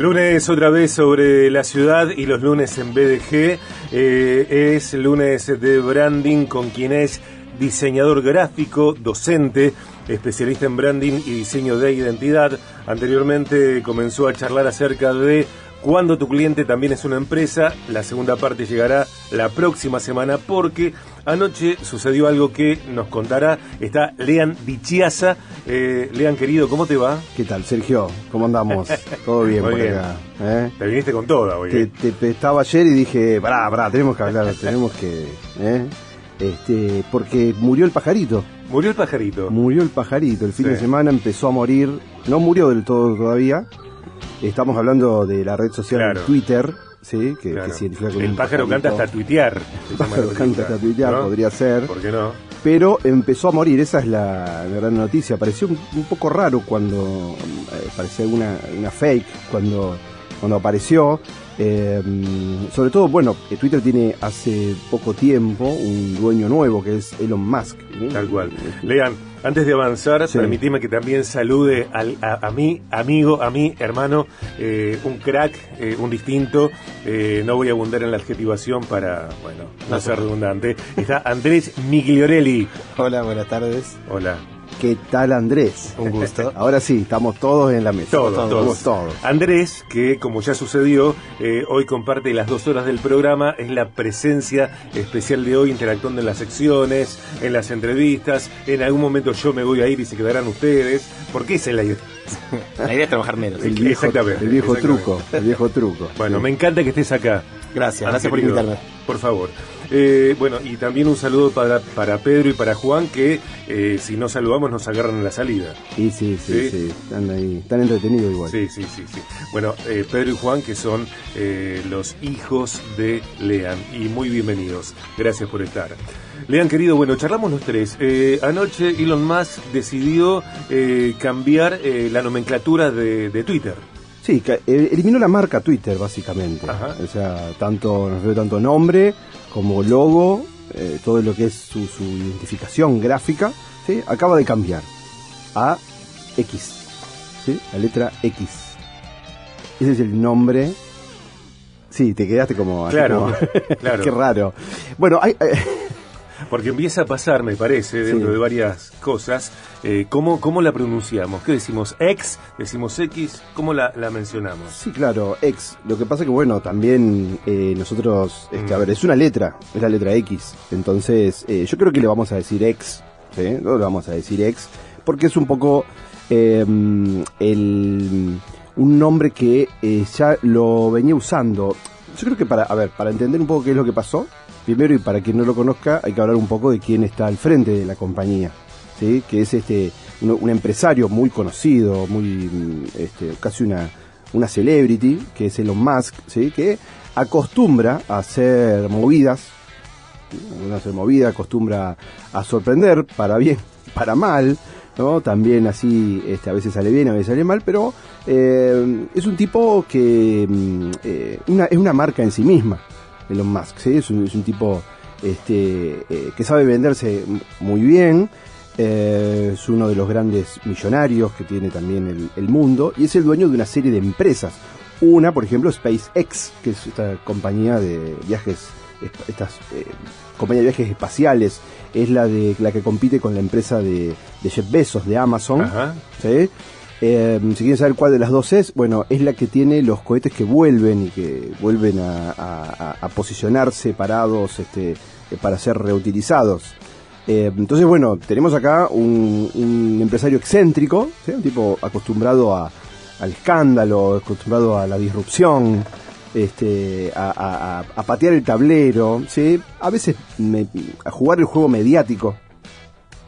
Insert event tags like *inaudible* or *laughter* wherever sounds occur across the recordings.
Lunes otra vez sobre la ciudad y los lunes en BDG. Eh, es lunes de branding con quien es diseñador gráfico, docente, especialista en branding y diseño de identidad. Anteriormente comenzó a charlar acerca de cuando tu cliente también es una empresa. La segunda parte llegará la próxima semana porque anoche sucedió algo que nos contará. Está Lean Dichiasa. Eh, Lean, querido, ¿cómo te va? ¿Qué tal, Sergio? ¿Cómo andamos? *laughs* Todo bien Muy por bien. acá. ¿eh? Te viniste con toda hoy. Te, ¿eh? te- te- estaba ayer y dije, pará, pará, tenemos que hablar, tenemos que... ¿eh? Este, porque murió el pajarito, Murió el pajarito. murió el pajarito. El fin Sí. de semana empezó a morir, no murió del todo todavía. Estamos hablando de la red social Claro. Twitter, ¿sí? Que, Claro. el pájaro canta hasta tuitear. El pájaro canta película, hasta tuitear, ¿no? podría ser. ¿Por qué no? pero empezó a morir, esa es la, la gran noticia. Pareció un, un poco raro cuando eh, parecía una, una fake cuando, cuando apareció. Eh, sobre todo, bueno, eh, Twitter tiene hace poco tiempo un dueño nuevo que es Elon Musk. Tal cual. Lean, antes de avanzar, Sí. permitime que también salude al- a, a mi amigo, a mi hermano, eh, un crack, eh, un distinto. Eh, no voy a abundar en la adjetivación para, bueno, no ser redundante. Está Andrés Migliorelli. Hola, buenas tardes. Hola. ¿Qué tal Andrés? Un gusto. *laughs* Ahora sí, estamos todos en la mesa. Todos, todos. todos. Andrés, que como ya sucedió, eh, hoy comparte las dos horas del programa, es la presencia especial de hoy, interactuando en las secciones, en las entrevistas. En algún momento yo me voy a ir y se quedarán ustedes, porque esa es la *laughs* idea. La idea es trabajar menos. El viejo, Exactamente, el viejo exactamente. truco, el viejo truco. Bueno, Sí. me encanta que estés acá. Gracias, gracias por invitarme. Por favor. Eh, bueno, y también un saludo para, para Pedro y para Juan, que eh, si no saludamos nos agarran en la salida. Sí, sí, sí, Sí. sí, Están ahí, están entretenidos igual. Sí, sí, sí, sí. Bueno, eh, Pedro y Juan, que son eh, los hijos de Lean, y muy bienvenidos. Gracias por estar. Lean, querido, bueno, charlamos los tres. Eh, anoche Elon Musk decidió eh, cambiar eh, la nomenclatura de, de Twitter. Sí, que, eh, eliminó la marca Twitter, básicamente. Ajá. O sea, tanto, nos veo tanto nombre como logo, eh, todo lo que es su, su identificación gráfica, ¿sí? acaba de cambiar a X. ¿sí? La letra X. Ese es el nombre. Sí, te quedaste como. Claro, como- *laughs* claro. Qué raro. Bueno, hay. eh, Porque empieza a pasar, me parece, dentro Sí. de varias cosas, eh, ¿cómo, ¿cómo la pronunciamos? ¿Qué decimos? ¿X? ¿Decimos X? ¿Cómo la, la mencionamos? Sí, claro, X. Lo que pasa que, bueno, también eh, nosotros, este, Mm. a ver, es una letra, es la letra X. Entonces, eh, yo creo que le vamos a decir X, ¿sí? No le vamos a decir X, porque es un poco eh, el, un nombre que eh, ya lo venía usando. Yo creo que para, a ver, para entender un poco qué es lo que pasó, primero y para quien no lo conozca, hay que hablar un poco de quién está al frente de la compañía. ¿sí? que es este un, empresario muy conocido, muy mm, este, casi una, una celebrity, que es Elon Musk, ¿sí? que acostumbra a hacer movidas, ¿sí? a hacer acostumbra a sorprender para bien, *laughs* para mal, ¿no? También así este, a veces sale bien, a veces sale mal, pero eh, es un tipo que mm, eh, una, es una marca en sí misma, Elon Musk, ¿sí? es, un, es un tipo este, eh, que sabe venderse muy bien, eh, es uno de los grandes millonarios que tiene también el, el mundo y es el dueño de una serie de empresas. Una, por ejemplo, SpaceX, que es esta compañía de viajes, estas eh, compañía de viajes espaciales, es la de la que compite con la empresa de, de Jeff Bezos de Amazon. Ajá. ¿sí? Eh, si quieren saber cuál de las dos es, bueno, es la que tiene los cohetes que vuelven y que vuelven a, posicionarse parados este, eh, para ser reutilizados. Eh, entonces, bueno, tenemos acá un, empresario excéntrico, un tipo acostumbrado al escándalo, acostumbrado a la disrupción, este, a, a- patear el tablero, a veces a jugar el juego mediático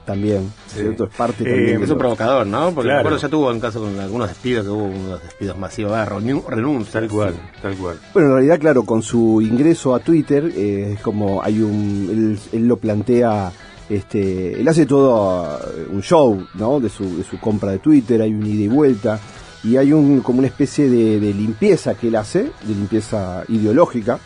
también, Sí. ¿cierto? Es parte Eh, también de Es un provocador, ¿no? Porque Claro. me acuerdo ya tuvo un caso con algunos despidos, que hubo unos despidos masivos, ah, renuncias. Tal cual, tal cual. Bueno, en realidad, claro, con su ingreso a Twitter, eh, es como hay un. Él, él lo plantea. Este, él hace todo eh, un show, ¿no? De su, de su compra de Twitter, hay un ida y vuelta. Y hay un, como una especie de, de limpieza que él hace, de limpieza ideológica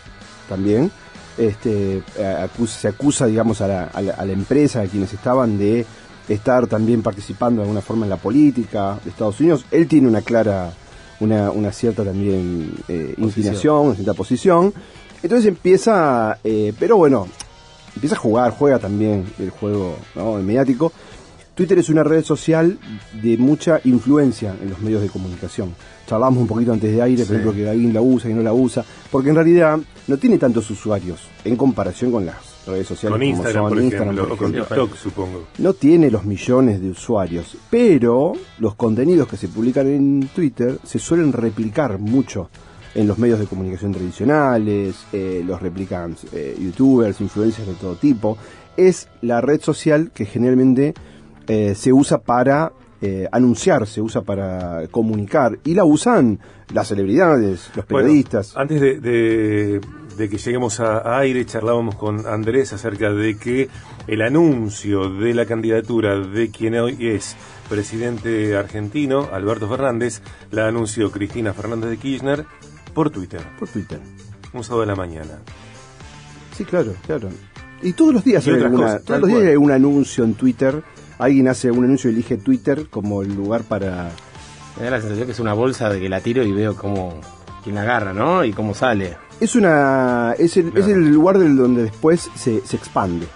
también. Este, acusa- se acusa, digamos, a la, a la- a la empresa, a quienes estaban de estar también participando de alguna forma en la política de Estados Unidos. Él tiene una clara una, una cierta también eh, inclinación, una cierta posición. Entonces empieza, eh, pero bueno, empieza a jugar, juega también el juego ¿no? el mediático. Twitter es una red social de mucha influencia en los medios de comunicación. Charlamos un poquito antes de aire, por ejemplo, que alguien la usa y no la usa, porque en realidad no tiene tantos usuarios en comparación con las redes sociales Con como Instagram, son por Instagram, ejemplo, por con. TikTok, supongo. No tiene los millones de usuarios, pero los contenidos que se publican en Twitter se suelen replicar mucho en los medios de comunicación tradicionales, eh, los replican eh, youtubers, influencers de todo tipo. Es la red social que generalmente eh, se usa para eh, anunciar, se usa para comunicar y la usan las celebridades, los Bueno, periodistas. antes de, de- de que lleguemos a, a aire, charlábamos con Andrés acerca de que el anuncio de la candidatura de quien hoy es presidente argentino, Alberto Fernández, la anunció Cristina Fernández de Kirchner por Twitter, por Twitter. un sábado de la mañana. Sí, claro, claro. Y todos los días Y hay alguna- cosas, todos los días hay un anuncio en Twitter. Alguien hace un anuncio y elige Twitter como el lugar para. Me da la sensación que es una bolsa de que la tiro y veo cómo quién la agarra, ¿no? Y cómo sale. Es una. es el, es el lugar del donde después se, se expande.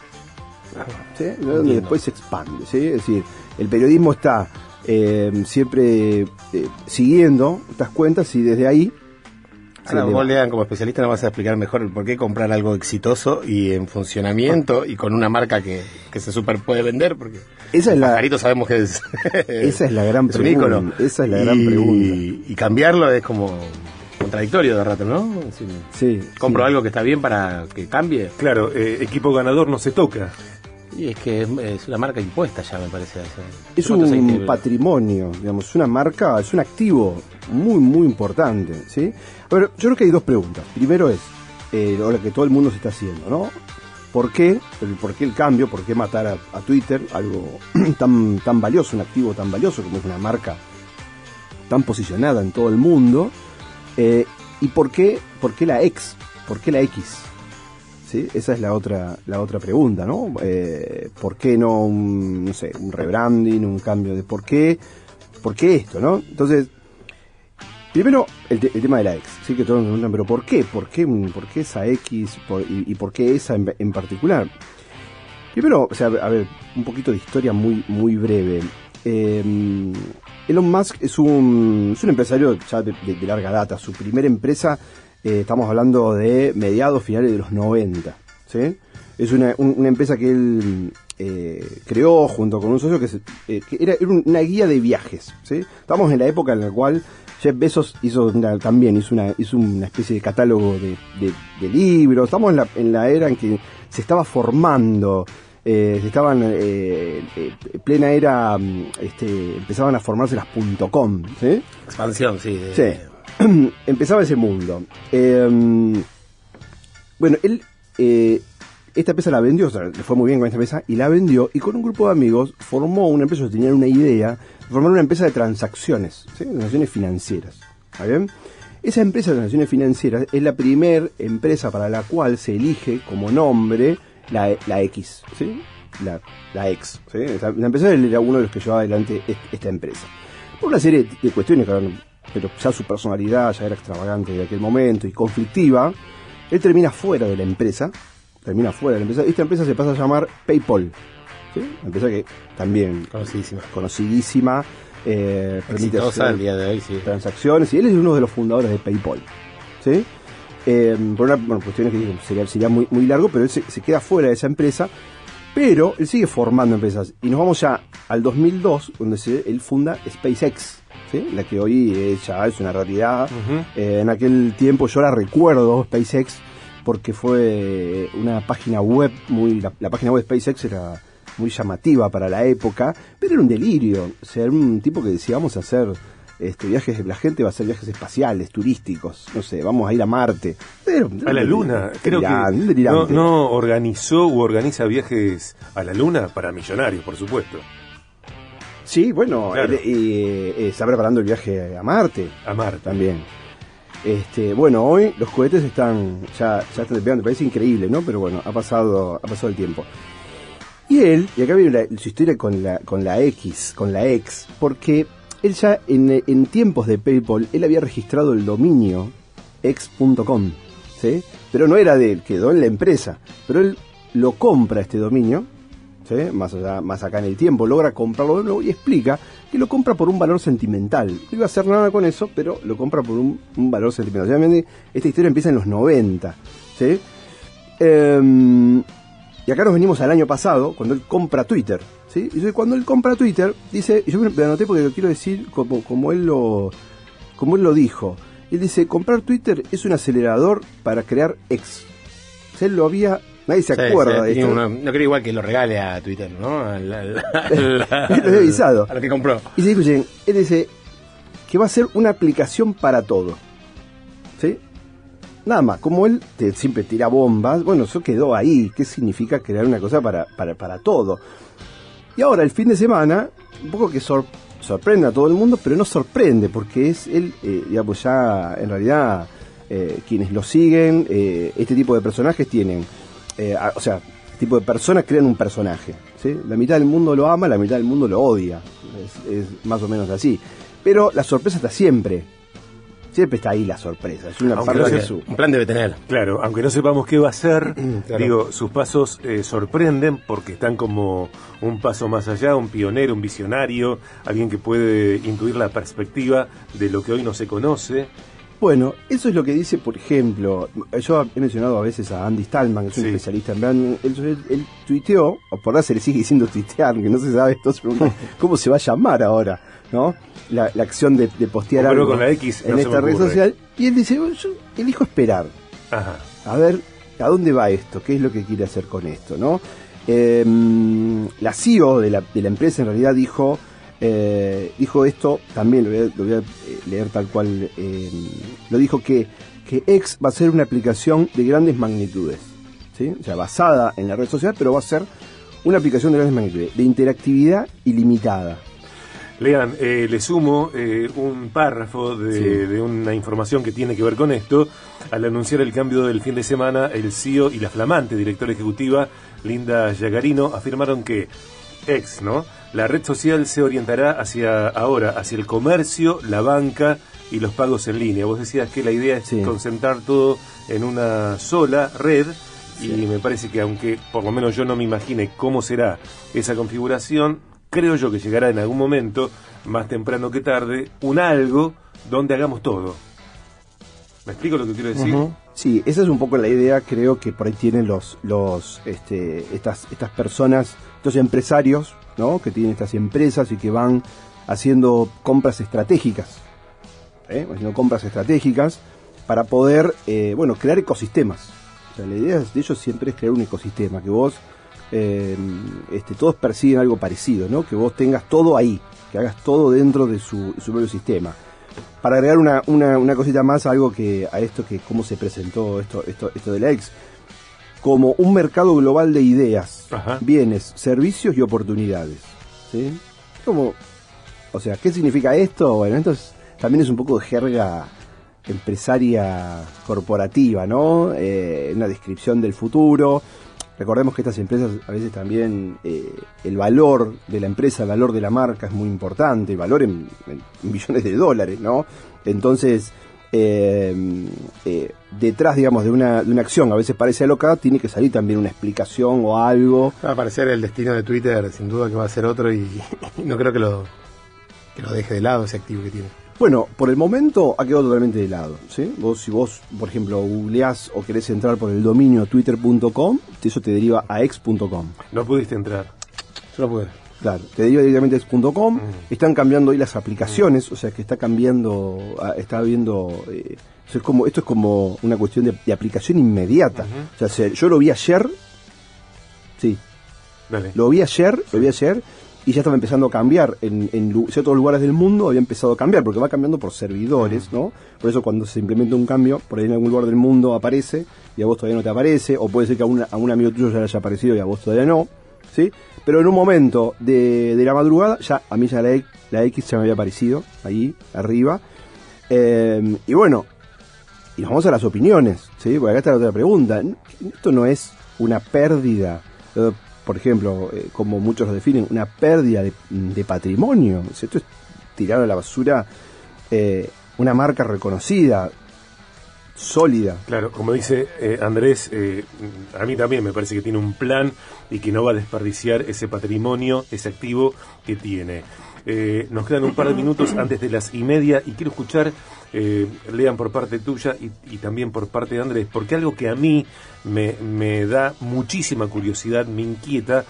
¿sí? Donde Entiendo. después se expande. ¿sí? Es decir, el periodismo está eh, siempre eh, siguiendo estas cuentas y desde ahí. Ahora, eleva. vos, Lean, como especialista, nos vas a explicar mejor el por qué comprar algo exitoso y en funcionamiento y con una marca que, que se super puede vender, porque Esa es el la- pajarito sabemos que es... *laughs* Esa es la gran es pregunta. ícono. Esa es la Y- gran pregunta. Y cambiarlo es como contradictorio de rato, ¿no? Sí, compro sí. algo que está bien para que cambie. Claro, eh, equipo ganador no se toca. Y es que es, una marca impuesta ya, me parece. Es ¿Cuántos hay un patrimonio, digamos, es una marca, es un activo muy, muy importante, ¿sí? Pero yo creo que hay dos preguntas. Primero es, eh, lo que todo el mundo se está haciendo, ¿no? ¿Por qué? ¿Por qué el cambio? ¿Por qué matar a, a Twitter? Algo *clears throat* tan, tan valioso, un activo tan valioso como es una marca tan posicionada en todo el mundo. Eh, ¿Y por qué, por qué la X? ¿Por qué la X? ¿Sí? Esa es la otra, la otra pregunta, ¿no? Eh, ¿Por qué no un, no sé, un rebranding, un cambio de por qué? ¿Por qué esto, no? Entonces, primero el, te- el tema de la X, ¿sí? Que todos nos preguntan, pero ¿por qué? ¿Por qué, por qué esa X y, por qué esa en, en particular? Primero, o sea, a ver, un poquito de historia muy, muy breve. Eh, Elon Musk es un, es un empresario ya de larga data. Su primera empresa, eh, estamos hablando de mediados, finales de los 90. ¿sí? Es una, un- una empresa que él eh, creó junto con un socio que, se- eh, que era, era una guía de viajes. ¿sí? Estamos en la época en la cual Jeff Bezos hizo una- también hizo una, hizo una especie de catálogo de, de- de libros. Estamos en la, en la era en que se estaba formando, eh, se estaban eh, eh, plena era, mm, este, empezaban a formarse las .com, ¿sí? Expansión, sí. de- Sí. *clears throat* Empezaba ese mundo. Eh, bueno, él eh, esta empresa la vendió, o sea, le fue muy bien con esta empresa y la vendió y con un grupo de amigos formó una empresa, tenían una idea, de formar una empresa de transacciones, ¿sí? transacciones financieras. ¿Está bien? Esa empresa de transacciones financieras es la primer empresa para la cual se elige como nombre la, la X, ¿sí? La, la X, ¿sí? La empresa era uno de los que llevaba adelante est- esta empresa. Por una serie de cuestiones, claro, pero ya su personalidad ya era extravagante de aquel momento y conflictiva, él termina fuera de la empresa, termina fuera de la empresa, esta empresa se pasa a llamar PayPal, ¿sí? Una empresa que también Conocidísima. conocidísima, eh, permite hacer al día de hoy, sí. transacciones y él es uno de los fundadores de PayPal. ¿sí? Eh, por una bueno, cuestiones que sería, sería muy, muy largo, pero él se, se queda fuera de esa empresa, pero él sigue formando empresas. Y nos vamos ya al 2002, donde se, él funda SpaceX, ¿sí? la que hoy es, ya es una realidad. Eh, en aquel tiempo yo la recuerdo, SpaceX, porque fue una página web muy. La, la página web de SpaceX era muy llamativa para la época, pero era un delirio. O sea, era un tipo que decía, vamos a hacer este, viajes, la gente va a hacer viajes espaciales, turísticos, no sé, vamos a ir a Marte. Era un- A la luna. Creo que delirante, no, organizó u organiza viajes a la luna para millonarios, por supuesto. Sí, bueno, Claro. eh, eh, está preparando el viaje a Marte. A Marte. también. Este, bueno, hoy los cohetes están ya, ya están despegando, parece increíble, ¿no? Pero bueno, ha pasado, ha pasado el tiempo. Y él, y acá viene la- su historia con la, con la X, con la X, porque él ya en, tiempos de PayPal, él había registrado el dominio ex.com, ¿sí? Pero no era de él, quedó en la empresa. Pero él lo compra este dominio, ¿sí? más, allá, más acá en el tiempo, logra comprarlo y explica que lo compra por un valor sentimental. No iba a hacer nada con eso, pero lo compra por un, valor sentimental. Obviamente, esta historia empieza en los 90, ¿sí? Em, y acá nos venimos al año pasado, cuando él compra Twitter. ¿sí? Y cuando él compra Twitter, dice, y yo me anoté porque lo quiero decir como, como, él lo, como él lo dijo. Él dice, comprar Twitter es un acelerador para crear ex. O sea, él lo había... Nadie se Sí, acuerda sí, de esto. no creo igual que lo regale a Twitter, ¿no? Al- al- *laughs* Lo había avisado. A lo que compró. Y se escuchen, él dice que va a ser una aplicación para todo. Nada más, como él te- siempre tira bombas, bueno, eso quedó ahí. ¿Qué significa crear una cosa para, para, para todo? Y ahora, el fin de semana, un poco que sor- sorprende a todo el mundo, pero no sorprende, porque es él, eh, digamos, ya en realidad, eh, quienes lo siguen, eh, este tipo de personajes tienen, eh, o sea, este tipo de personas crean un personaje. ¿sí? La mitad del mundo lo ama, la mitad del mundo lo odia. Es, es más o menos así. Pero la sorpresa está siempre. Siempre está ahí la sorpresa. Es una Aunque parte no de sea- su. Un plan debe tener. Claro, aunque no sepamos qué va a hacer, *clears throat* Claro. digo, sus pasos eh, sorprenden porque están como un paso más allá, un pionero, un visionario, alguien que puede intuir la perspectiva de lo que hoy no se conoce. Bueno, eso es lo que dice, por ejemplo, yo he mencionado a veces a Andy Stallman, que es un Sí. especialista en branding, él, él- él tuiteó, o por ahora se le sigue diciendo tuitear, que no se sabe, pregunta, *laughs* ¿cómo se va a llamar ahora? ¿No? La, la acción de, de postear algo con la X en no esta red social, y él dice, "Bueno, yo elijo esperar, Ajá. a ver a dónde va esto, qué es lo que quiere hacer con esto, ¿no? Eh, la CEO de la, de la empresa en realidad dijo, eh, dijo esto, también lo voy a, lo voy a, eh, leer tal cual, eh, lo dijo que, que X va a ser una aplicación de grandes magnitudes, ¿sí? O sea, basada en la red social, pero va a ser una aplicación de grandes magnitudes, de interactividad ilimitada. Lean, eh, le sumo eh, un párrafo de, Sí. de una información que tiene que ver con esto. Al anunciar el cambio del fin de semana, el CEO y la flamante directora ejecutiva, Linda Yagarino, afirmaron que ex, ¿no? La red social se orientará hacia ahora, hacia el comercio, la banca y los pagos en línea. Vos decías que la idea es Sí. concentrar todo en una sola red. Y me parece que aunque por lo menos yo no me imagine cómo será esa configuración, creo yo que llegará en algún momento, más temprano que tarde, un algo donde hagamos todo. ¿Me explico lo que quiero decir? Sí, esa es un poco la idea, creo que por ahí tienen los, los, este, estas, estas personas, estos empresarios, ¿no? Que tienen estas empresas y que van haciendo compras estratégicas, ¿eh? haciendo compras estratégicas para poder, eh, bueno, crear ecosistemas. O sea, la idea de ellos siempre es crear un ecosistema, que vos, eh, este, todos persiguen algo parecido, ¿no? Que vos tengas todo ahí, que hagas todo dentro de su, su propio sistema para agregar una, una, una cosita más a algo que a esto que cómo se presentó esto esto esto de la ex como un mercado global de ideas Ajá. bienes servicios y oportunidades ¿sí? como o sea qué significa esto bueno esto es- también es un poco de jerga empresaria corporativa no Eh, una descripción del futuro Recordemos que estas empresas a veces también eh, el valor de la empresa, el valor de la marca es muy importante, el valor en, millones de dólares, ¿no? Entonces, eh, eh, detrás, digamos, de una, de una acción, a veces parece alocada, tiene que salir también una explicación o algo. Va a aparecer el destino de Twitter, sin duda que va a ser otro y, *laughs* y no creo que lo, que lo deje de lado ese activo que tiene. Bueno, por el momento ha quedado totalmente de lado, ¿sí? Vos, si vos, por ejemplo, googleás o querés entrar por el dominio twitter.com, eso te deriva a ex.com. No pudiste entrar. Yo lo pude. Claro, te deriva directamente a ex.com. Mm. Están cambiando ahí las aplicaciones, o sea que está cambiando, ah, está viendo. eh, es como, esto es como una cuestión de, de aplicación inmediata. O sea, se- yo lo vi ayer, sí, Dale. lo vi ayer, lo vi ayer, y ya estaba empezando a cambiar. En, en ciertos lugares del mundo había empezado a cambiar, porque va cambiando por servidores, ¿no? Por eso cuando se implementa un cambio, por ahí en algún lugar del mundo aparece, y a vos todavía no te aparece, o puede ser que a, una- a un amigo tuyo ya le haya aparecido y a vos todavía no, ¿sí? Pero en un momento de, de la madrugada, ya a mí ya la, X- la X ya me había aparecido, ahí, arriba. Eh, y bueno, y nos vamos a las opiniones, ¿sí? Porque acá está la otra pregunta. Esto no es una pérdida, por ejemplo, eh, como muchos lo definen, una pérdida de, patrimonio. Esto es tiraron a la basura eh, una marca reconocida, sólida. Claro, como dice eh, Andrés, eh, a mí también me parece que tiene un plan y que no va a desperdiciar ese patrimonio, ese activo que tiene. Eh, nos quedan un par de minutos antes de las y media y quiero escuchar, eh, lean por parte tuya y, también por parte de Andrés, porque algo que a mí me, me da muchísima curiosidad, me inquieta,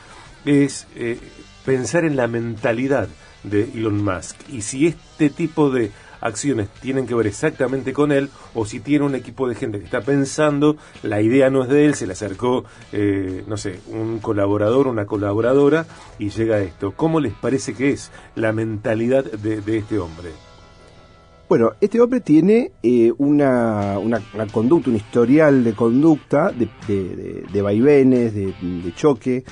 es eh, pensar en la mentalidad de Elon Musk. Y si este tipo de acciones tienen que ver exactamente con él o si tiene un equipo de gente que está pensando, la idea no es de él, se le acercó, eh, no sé, un colaborador, una colaboradora y llega a esto. ¿Cómo les parece que es la mentalidad de, de este hombre? Bueno, este hombre tiene eh, una, una, una conducta, un historial de conducta, de, de, de- de vaivenes, de, choque,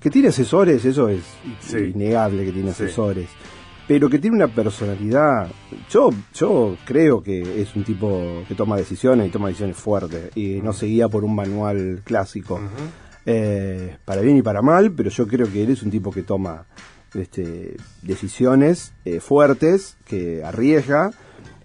que tiene asesores, eso es Sí. innegable que tiene Sí. Pero que tiene una personalidad, yo, yo creo que es un tipo que toma decisiones y toma decisiones fuertes, y no se guía por un manual clásico, eh, para bien y para mal, pero yo creo que él es un tipo que toma este, decisiones eh, fuertes, que arriesga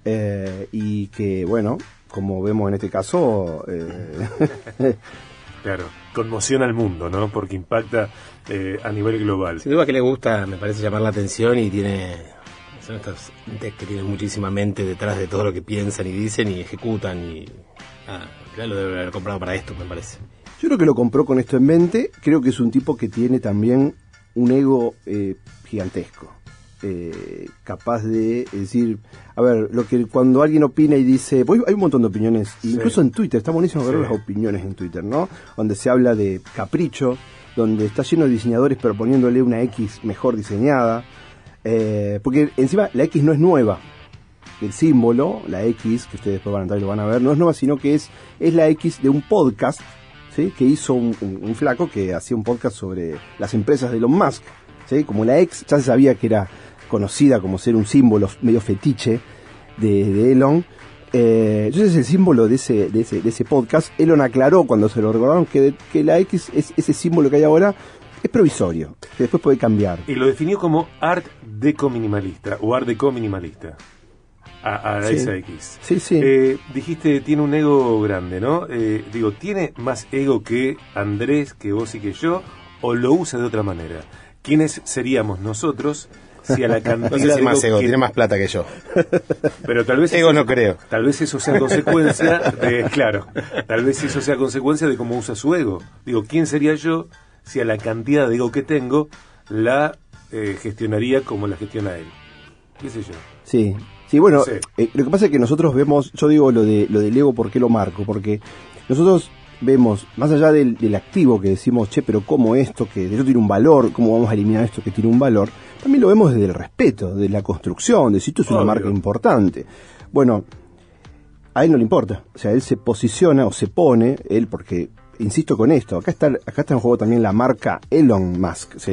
eh, y que, bueno, como vemos en este caso, *laughs* Claro, conmociona al mundo, ¿no? Porque impacta eh, a nivel global. Sin duda que le gusta, me parece llamar la atención y tiene. Son estos entes que tienen muchísima mente detrás de todo lo que piensan y dicen y ejecutan y. Ah, ya lo debe haber comprado para esto, me parece. yo creo que lo compró con esto en mente, creo que es un tipo que tiene también un ego eh, gigantesco. Eh, capaz de decir, a ver, lo que cuando alguien opina y dice, pues hay un montón de opiniones, Sí. incluso en Twitter, está buenísimo ver Sí. las opiniones en Twitter, ¿no? Donde se habla de capricho, donde está lleno de diseñadores proponiéndole una X mejor diseñada, eh, porque encima la X no es nueva, el símbolo, la X, que ustedes después van a entrar y lo van a ver, no es nueva, sino que es, es la X de un podcast, ¿sí? Que hizo un, un- un flaco que hacía un podcast sobre las empresas de Elon Musk, ¿sí? Como la X ya se sabía que era conocida como ser un símbolo medio fetiche de, de Elon. Eh, entonces el símbolo de ese, de, ese, de ese podcast, Elon aclaró cuando se lo recordaron que, que la X, es, ese símbolo que hay ahora, es provisorio, que después puede cambiar. Y lo definió como art deco minimalista o art deco minimalista. A, a Sí. esa X. Sí, sí. Eh, dijiste, tiene un ego grande, ¿no? Eh, digo, ¿tiene más ego que Andrés, que vos y que yo? ¿O lo usa de otra manera? ¿Quiénes seríamos nosotros si a la *laughs* cantidad No sé si más ego, que- tiene más plata que yo. Pero tal vez Ego eso- no creo. Tal vez eso sea consecuencia de, *laughs* claro, tal vez eso sea consecuencia de cómo usa su ego. Digo, ¿quién sería yo si a la cantidad de ego que tengo la eh, gestionaría como la gestiona él? ¿Qué sé yo? Sí, sí, bueno, Sí. eh, lo que pasa es que nosotros vemos, yo digo lo de lo del ego, ¿por qué lo marco? Porque nosotros vemos, más allá del, del activo que decimos, che, pero ¿cómo esto que esto tiene un valor? ¿Cómo vamos a eliminar esto que tiene un valor? También lo vemos desde el respeto, de la construcción, de si esto es una Obvio. marca importante. Bueno, a él no le importa, o sea, él se posiciona o se pone, él porque insisto con esto, acá está acá está en juego también la marca Elon Musk, ¿sí?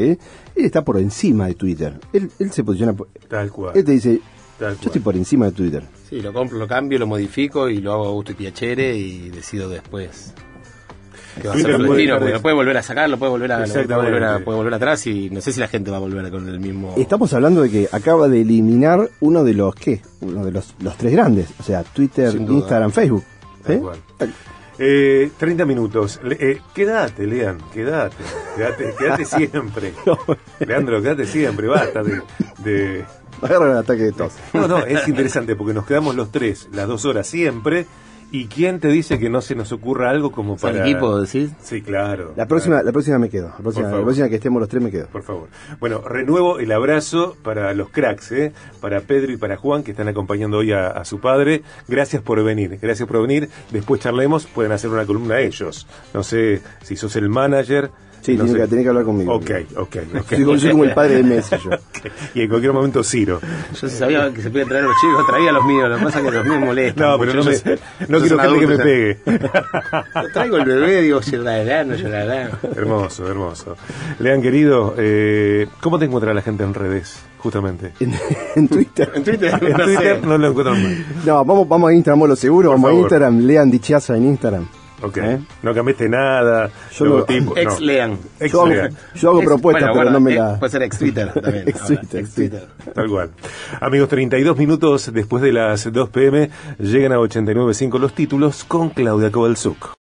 Él está por encima de Twitter. Él, él se posiciona por, Tal cual. él te dice, Tal yo estoy por encima de Twitter. Sí, lo compro, lo cambio, lo modifico y lo hago a gusto y piacere y decido después. Va a ser porque lo puede volver a sacar, lo puede volver a, puede volver a, puede volver atrás y no sé si la gente va a volver con el mismo. Estamos hablando de que acaba de eliminar uno de los, ¿qué? Uno de los, los tres grandes, o sea, Twitter. Instagram, Facebook. Eh, 30 minutos. Le- eh, quédate, Lean, quédate. Quédate, quédate *laughs* siempre. *laughs* Leandro, quédate siempre. Basta de- de Agarran el ataque de tos. No, no, es interesante porque nos quedamos los tres, las dos horas siempre. ¿Y quién te dice que no se nos ocurra algo como ¿Es el para. equipo, decís? Sí, claro. La próxima, claro, la próxima me quedo. La próxima, favor. la próxima que estemos los tres me quedo. Por favor. Bueno, renuevo el abrazo para los cracks, ¿eh? para Pedro y para Juan que están acompañando hoy a, a su padre. Gracias por venir, gracias por venir. Después charlemos, pueden hacer una columna ellos. No sé si sos el manager. Sí, no tiene que, tiene que hablar conmigo. Ok, ok, ok. Soy, como- soy como el padre de Messi yo. *laughs* Y en cualquier momento Ciro. Yo sabía que se podía traer a los chicos, traía a los míos. Lo que pasa es que los míos molestan. No, pero no, me, no quiero gente que me pegue. Yo traigo el bebé, digo, llorará, no llorará. Hermoso, hermoso. Lean, querido, eh, ¿cómo te encuentra la gente en redes, justamente? En, en Twitter. En Twitter, En no sé. Twitter no lo encuentran mal. No, vamos, vamos a Instagram, lo seguro. Por Vamos a. Instagram. Lean Dichaza en Instagram. Ok. ¿Eh? No cambiaste nada. Yo no- no. Ex lean. Ex Yo hago, lean. yo hago Ex- propuestas, bueno, pero bueno, no me eh, la... Puede ser ex Twitter *laughs* también. Ex ahora, Twitter, ex. Twitter. Tal cual. Amigos, 32 minutos después de las 2 pm llegan a 89.5 los títulos con Claudia Kovalzuk.